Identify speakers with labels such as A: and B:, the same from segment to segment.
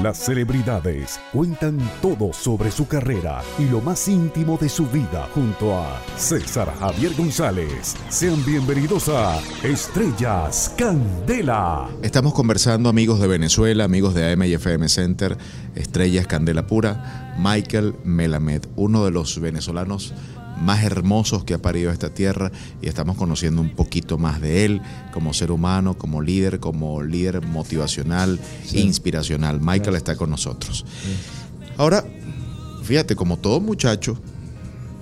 A: Las celebridades cuentan todo sobre su carrera y lo más íntimo de su vida junto a César Javier González. Sean bienvenidos a Estrellas Candela.
B: Estamos conversando amigos de Venezuela, amigos de AM y FM Center, Estrellas Candela Pura, Michael Melamed, uno de los venezolanos más hermosos que ha parido esta tierra y estamos conociendo un poquito más de él como ser humano, como líder, como líder motivacional e inspiracional. Michael está con nosotros. Ahora, fíjate, como todo muchacho,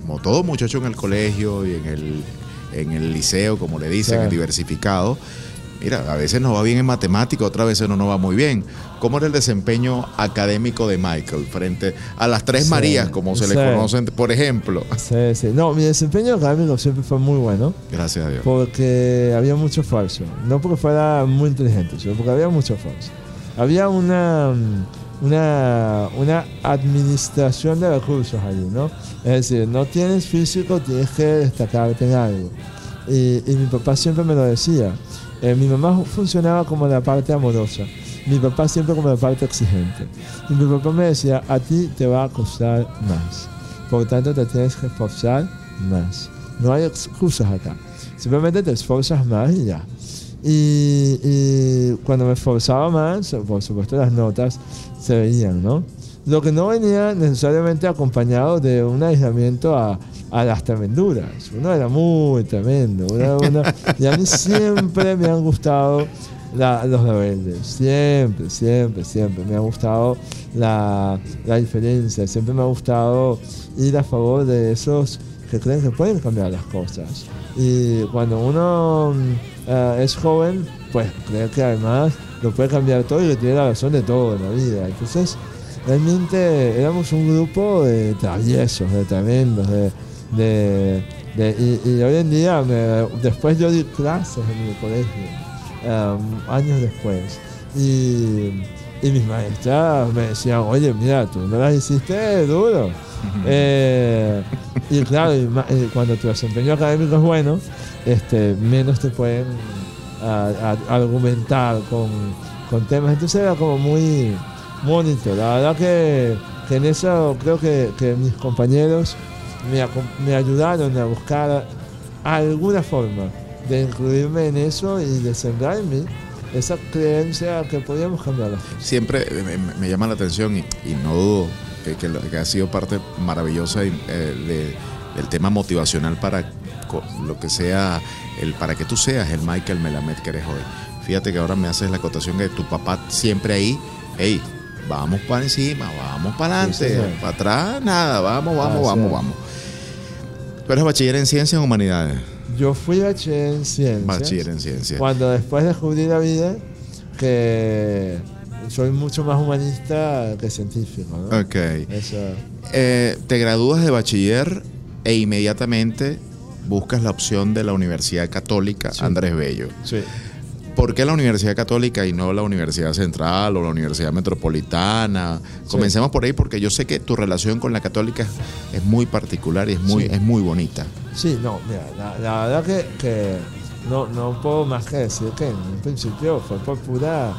B: como todo muchacho en el colegio y en el, en el liceo, como le dicen, diversificado, Mira, a veces nos va bien en matemática, otras veces no nos va muy bien. ¿Cómo era el desempeño académico de Michael frente a las tres Marías, como se le conocen, por ejemplo?
C: Sí, sí. No, mi desempeño académico siempre fue muy bueno.
B: Gracias a Dios.
C: Porque había mucho falso. No porque fuera muy inteligente, sino porque había mucho falso. Había una, una, una administración de recursos allí, ¿no? Es decir, no tienes físico, tienes que destacarte en algo. Y, y mi papá siempre me lo decía. Eh, mi mamá funcionaba como la parte amorosa, mi papá siempre como la parte exigente. Y mi papá me decía, a ti te va a costar más, por tanto te tienes que esforzar más. No hay excusas acá, simplemente te esforzas más y ya. Y, y cuando me esforzaba más, por supuesto las notas se veían, ¿no? Lo que no venía necesariamente acompañado de un aislamiento a, a las tremenduras. Uno era muy tremendo. y a mí siempre me han gustado los rebeldes. Siempre, siempre, siempre. Me ha gustado la, la, diferencia. Siempre me ha gustado ir a favor de esos que creen que pueden cambiar las cosas. Y cuando uno eh, es joven, pues cree que además lo puede cambiar todo y que tiene la razón de todo en la vida. Entonces, realmente éramos un grupo de traviesos, de tremendos, de de, y, hoy en día, después yo di clases en mi colegio, um, años después, y, mis maestras me decían, oye, mira, tú no las hiciste duro. Eh, y claro, cuando tu desempeño académico es bueno, este, menos te pueden argumentar con, con, temas. Entonces era como muy bonito. La verdad que, en eso creo que, que mis compañeros me, ayudaron a buscar alguna forma de incluirme en eso y de sembrar en mí esa creencia que podíamos cambiar
B: Siempre me, llama la atención y, no dudo que, ha sido parte maravillosa eh, del tema motivacional para lo que sea, el, para que tú seas el Michael Melamed que eres hoy. Fíjate que ahora me haces la acotación de tu papá siempre ahí, hey, vamos para encima, vamos para adelante, para atrás, nada, vamos, vamos, vamos, vamos. ¿Tú eres bachiller en ciencias o humanidades?
C: Yo fui bachiller en ciencias.
B: Bachiller en ciencias.
C: Cuando después descubrí la vida, que soy mucho más humanista que científico. ¿no?
B: Ok. Eh, te gradúas de bachiller e inmediatamente buscas la opción de la Universidad Católica Andrés Bello.
C: Sí.
B: ¿Por qué la Universidad Católica y no la Universidad Central o la Universidad Metropolitana? Comencemos por ahí porque yo sé que tu relación con la Católica es muy particular y es muy, es muy bonita.
C: Sí, no, mira, la, verdad que, no, no puedo más que decir que en un principio fue por pura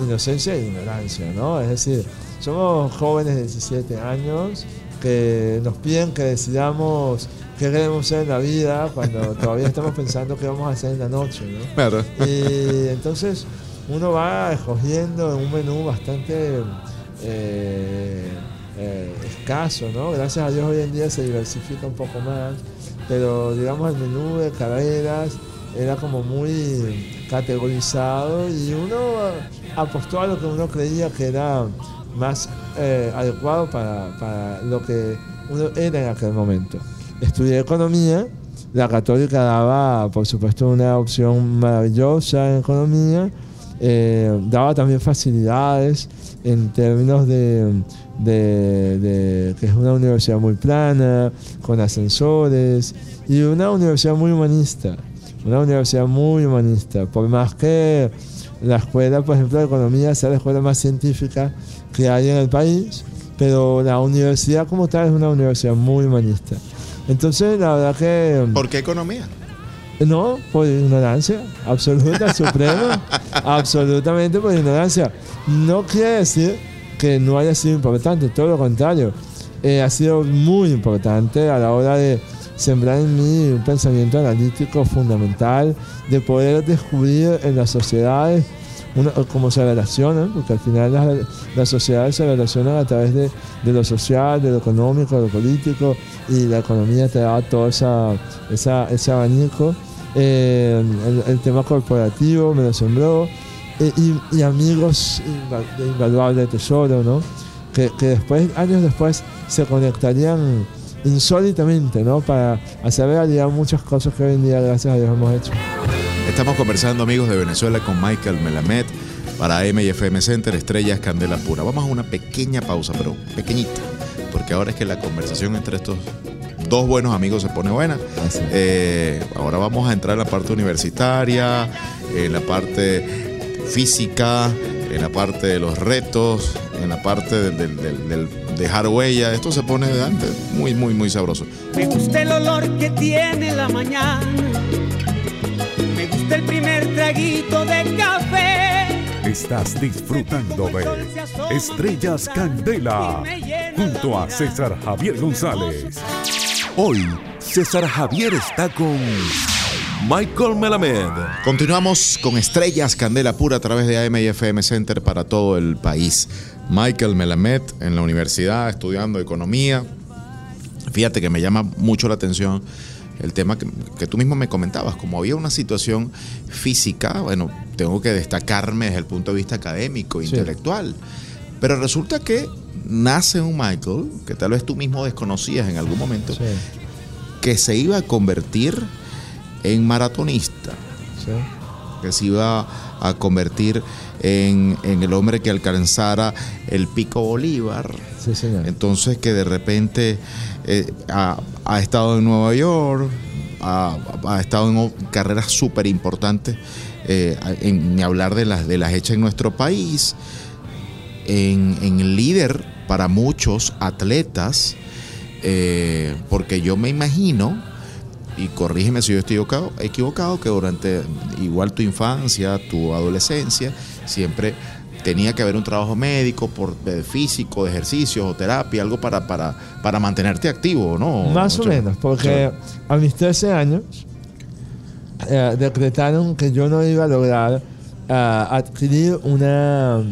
C: inocencia e ignorancia, ¿no? Es decir, somos jóvenes de 17 años que nos piden que decidamos qué queremos hacer en la vida cuando todavía estamos pensando qué vamos a hacer en la noche, ¿no?
B: Claro.
C: Y entonces uno va escogiendo un menú bastante eh, eh, escaso, ¿no? Gracias a Dios hoy en día se diversifica un poco más, pero digamos el menú de carreras era como muy categorizado y uno apostó a lo que uno creía que era más eh, adecuado para, para lo que uno era en aquel momento estudié economía. La católica daba, por supuesto, una opción maravillosa en economía. Eh, daba también facilidades en términos de, de, que es una universidad muy plana, con ascensores, y una universidad muy humanista. Una universidad muy humanista. Por más que la escuela, por ejemplo, de economía sea la escuela más científica que hay en el país, pero la universidad como tal es una universidad muy humanista. Entonces, la verdad que...
B: Mm, ¿Por qué economía?
C: No, por ignorancia, absoluta, suprema, absolutamente por ignorancia. No quiere decir que no haya sido importante, todo lo contrario, eh, ha sido muy importante a la hora de sembrar en mí un pensamiento analítico fundamental, de poder descubrir en las sociedades cómo se relacionan, porque al final las, las, sociedades se relacionan a través de, de, lo social, de lo económico, de lo político, y la economía te da todo esa, esa, ese abanico. Eh, el, tema corporativo me lo sembró, y, y, amigos de invaluable tesoro, ¿no? Que, que después, años después, se conectarían insólitamente, ¿no? Para hacer realidad muchas cosas que hoy en día, gracias a Dios, hemos hecho.
B: Estamos conversando, amigos de Venezuela, con Michael Melamed para FM Center Estrellas Candela Pura. Vamos a una pequeña pausa, pero pequeñita, porque ahora es que la conversación entre estos dos buenos amigos se pone buena. Eh, ahora vamos a entrar en la parte universitaria, en la parte física, en la parte de los retos, en la parte del, del dejar huella. Esto se pone delante muy, muy, muy sabroso.
D: Me gusta el olor que tiene la mañana. Gusta el primer traguito de café.
A: Estás disfrutando de Estrellas Candela junto a César Javier González. Hoy, César Javier está con Michael Melamed.
B: Continuamos con Estrellas Candela Pura a través de AM y FM Center para todo el país. Michael Melamed en la universidad estudiando economía. Fíjate que me llama mucho la atención el tema que, tú mismo me comentabas, como había una situación física, bueno, tengo que destacarme desde el punto de vista académico, intelectual. Pero resulta que nace un Michael, que tal vez tú mismo desconocías en algún momento, que se iba a convertir en maratonista, que se iba a convertir en, el hombre que alcanzara el pico Bolívar. Entonces que de repente eh, ha, estado en Nueva York, ha, estado en carreras súper importantes, eh, en hablar de las, de las hechas en nuestro país, en, en líder para muchos atletas, eh, porque yo me imagino y corrígeme si yo estoy equivocado, equivocado, que durante igual tu infancia, tu adolescencia, siempre tenía que haber un trabajo médico, por, físico, de ejercicio o terapia, algo para, para, para mantenerte activo, ¿no?
C: Más o menos, porque a mis 13 años eh, decretaron que yo no iba a lograr eh, adquirir una,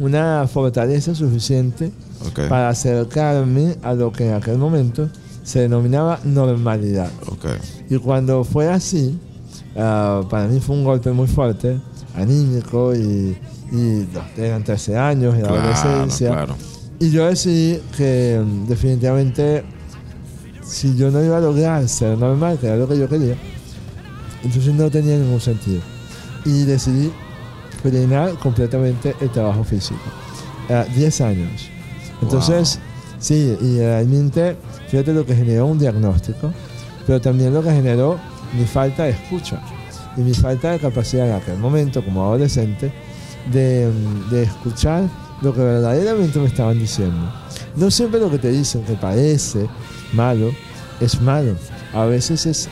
C: una fortaleza suficiente para acercarme a lo que en aquel momento se denominaba normalidad. Y cuando fue así, ah, para mí fue un golpe muy fuerte, anímico y, y eran 13 años, en la adolescencia. Y yo decidí que mm, definitivamente si yo no iba a lograr ser normal, que era lo que yo quería, entonces no tenía ningún sentido. Y decidí frenar completamente el trabajo físico. 10 años. Entonces, sí, y realmente Fíjate lo que generó un diagnóstico, pero también lo que generó mi falta de escucha y mi falta de capacidad en aquel momento como adolescente de, escuchar lo que verdaderamente me estaban diciendo. No siempre lo que te dicen que parece malo es malo. A veces es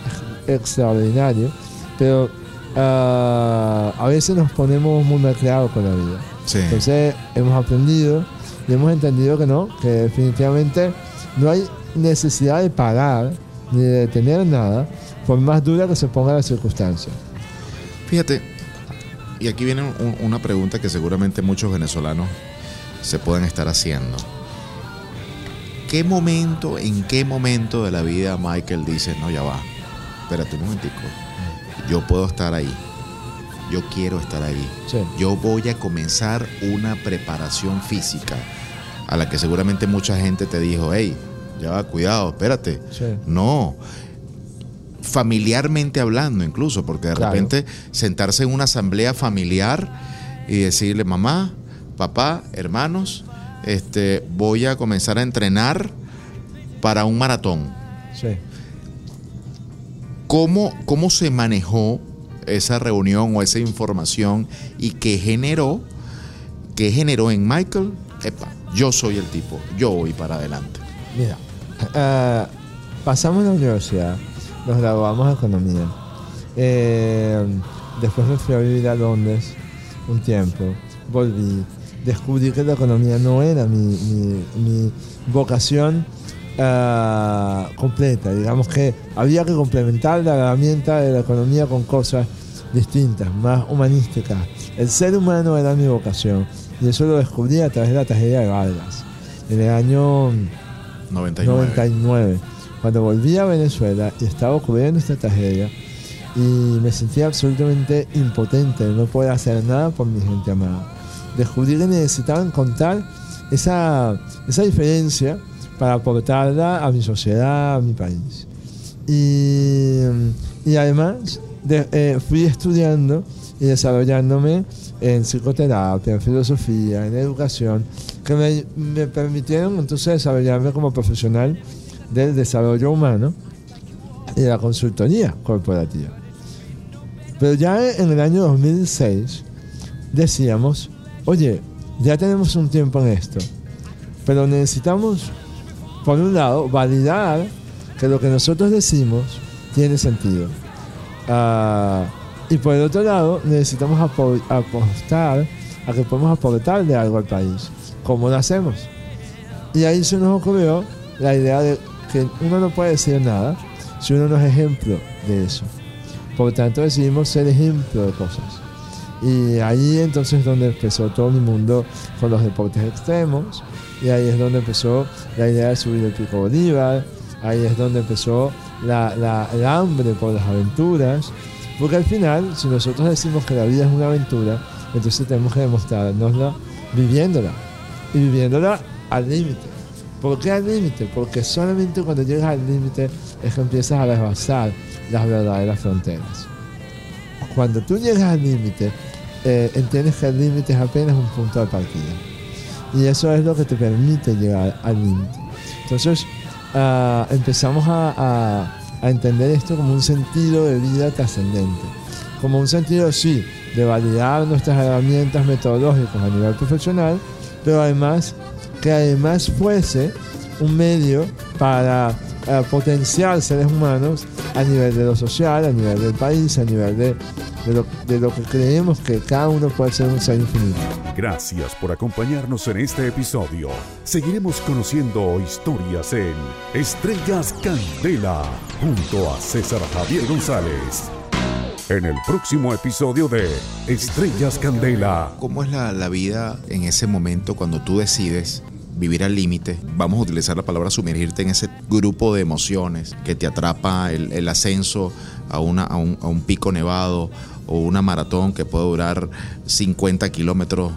C: extraordinario, pero ah, a veces nos ponemos muy malcriados con la vida. Entonces hemos aprendido y hemos entendido que no, que definitivamente no hay necesidad de pagar ni de tener nada, por más dura que se ponga la circunstancia.
B: Fíjate, y aquí viene una pregunta que seguramente muchos venezolanos se pueden estar haciendo. ¿Qué momento, en qué momento de la vida Michael dice, no, ya va, espérate un momentico, yo puedo estar ahí, yo quiero estar ahí, yo voy a comenzar una preparación física a la que seguramente mucha gente te dijo, hey, ya cuidado, espérate. No. Familiarmente hablando, incluso, porque de repente sentarse en una asamblea familiar y decirle, mamá, papá, hermanos, este, voy a comenzar a entrenar para un maratón. Sí. ¿Cómo, ¿Cómo se manejó esa reunión o esa información y qué generó, qué generó en Michael? Epa, yo soy el tipo, yo voy para adelante.
C: Mira, uh, pasamos la universidad, nos graduamos de economía. Eh, después me fui a vivir a Londres un tiempo, volví descubrí que la economía no era mi, mi- mi vocación ah, completa. Digamos que había que complementar la herramienta de la economía con cosas distintas, más humanísticas. El ser humano era mi vocación y eso lo descubrí a través de la tragedia de Vargas en el año
B: 99.
C: 99, cuando volví a Venezuela y estaba ocurriendo esta tragedia y me sentía absolutamente impotente no poder hacer nada por mi gente amada. Descubrí que necesitaba encontrar esa, esa diferencia para aportarla a mi sociedad, a mi país. Y, y además de- eh, fui estudiando y desarrollándome en psicoterapia, en filosofía, en educación, que me, me permitieron entonces desarrollarme como profesional del desarrollo humano y la consultoría corporativa. Pero ya en el año 2006 decíamos, oye, ya tenemos un tiempo en esto, pero necesitamos, por un lado, validar que lo que nosotros decimos tiene sentido. Ah, y por el otro lado, necesitamos apo- apostar a que podemos aportarle algo al país. ¿Cómo lo hacemos? Y ahí se nos ocurrió la idea de que uno no puede decir nada si uno no es ejemplo de eso. Por tanto, decidimos ser ejemplo de cosas. Y ahí entonces es donde empezó todo mi mundo con los deportes extremos. Y ahí es donde empezó la idea de subir el pico Bolívar. Ahí es donde empezó la- el hambre por las aventuras. Porque al final, si nosotros decimos que la vida es una aventura, entonces tenemos que demostrárnosla viviéndola. Y viviéndola al límite. ¿Por qué al límite? Porque solamente cuando llegas al límite es que empiezas a rebasar las verdaderas fronteras. Cuando tú llegas al límite, eh, entiendes que el límite es apenas un punto de partida. Y eso es lo que te permite llegar al límite. Entonces, ah, empezamos a, a- a entender esto como un sentido de vida trascendente. Como un sentido, sí, de validar nuestras herramientas metodológicas a nivel profesional, pero además que además fuese un medio para eh, potenciar seres humanos a nivel de lo social, a nivel del país, a nivel de, de lo, de lo que creemos que cada uno puede ser un ser infinito.
A: Gracias por acompañarnos en este episodio. Seguiremos conociendo historias en Estrellas Candela junto a César Javier González. En el próximo episodio de Estrellas Candela.
B: ¿Cómo es la, la vida en ese momento cuando tú decides vivir al límite? Vamos a utilizar la palabra sumergirte en ese grupo de emociones que te atrapa el, ascenso a, una, a, un, a un pico nevado o una maratón que puede durar 50 kilómetros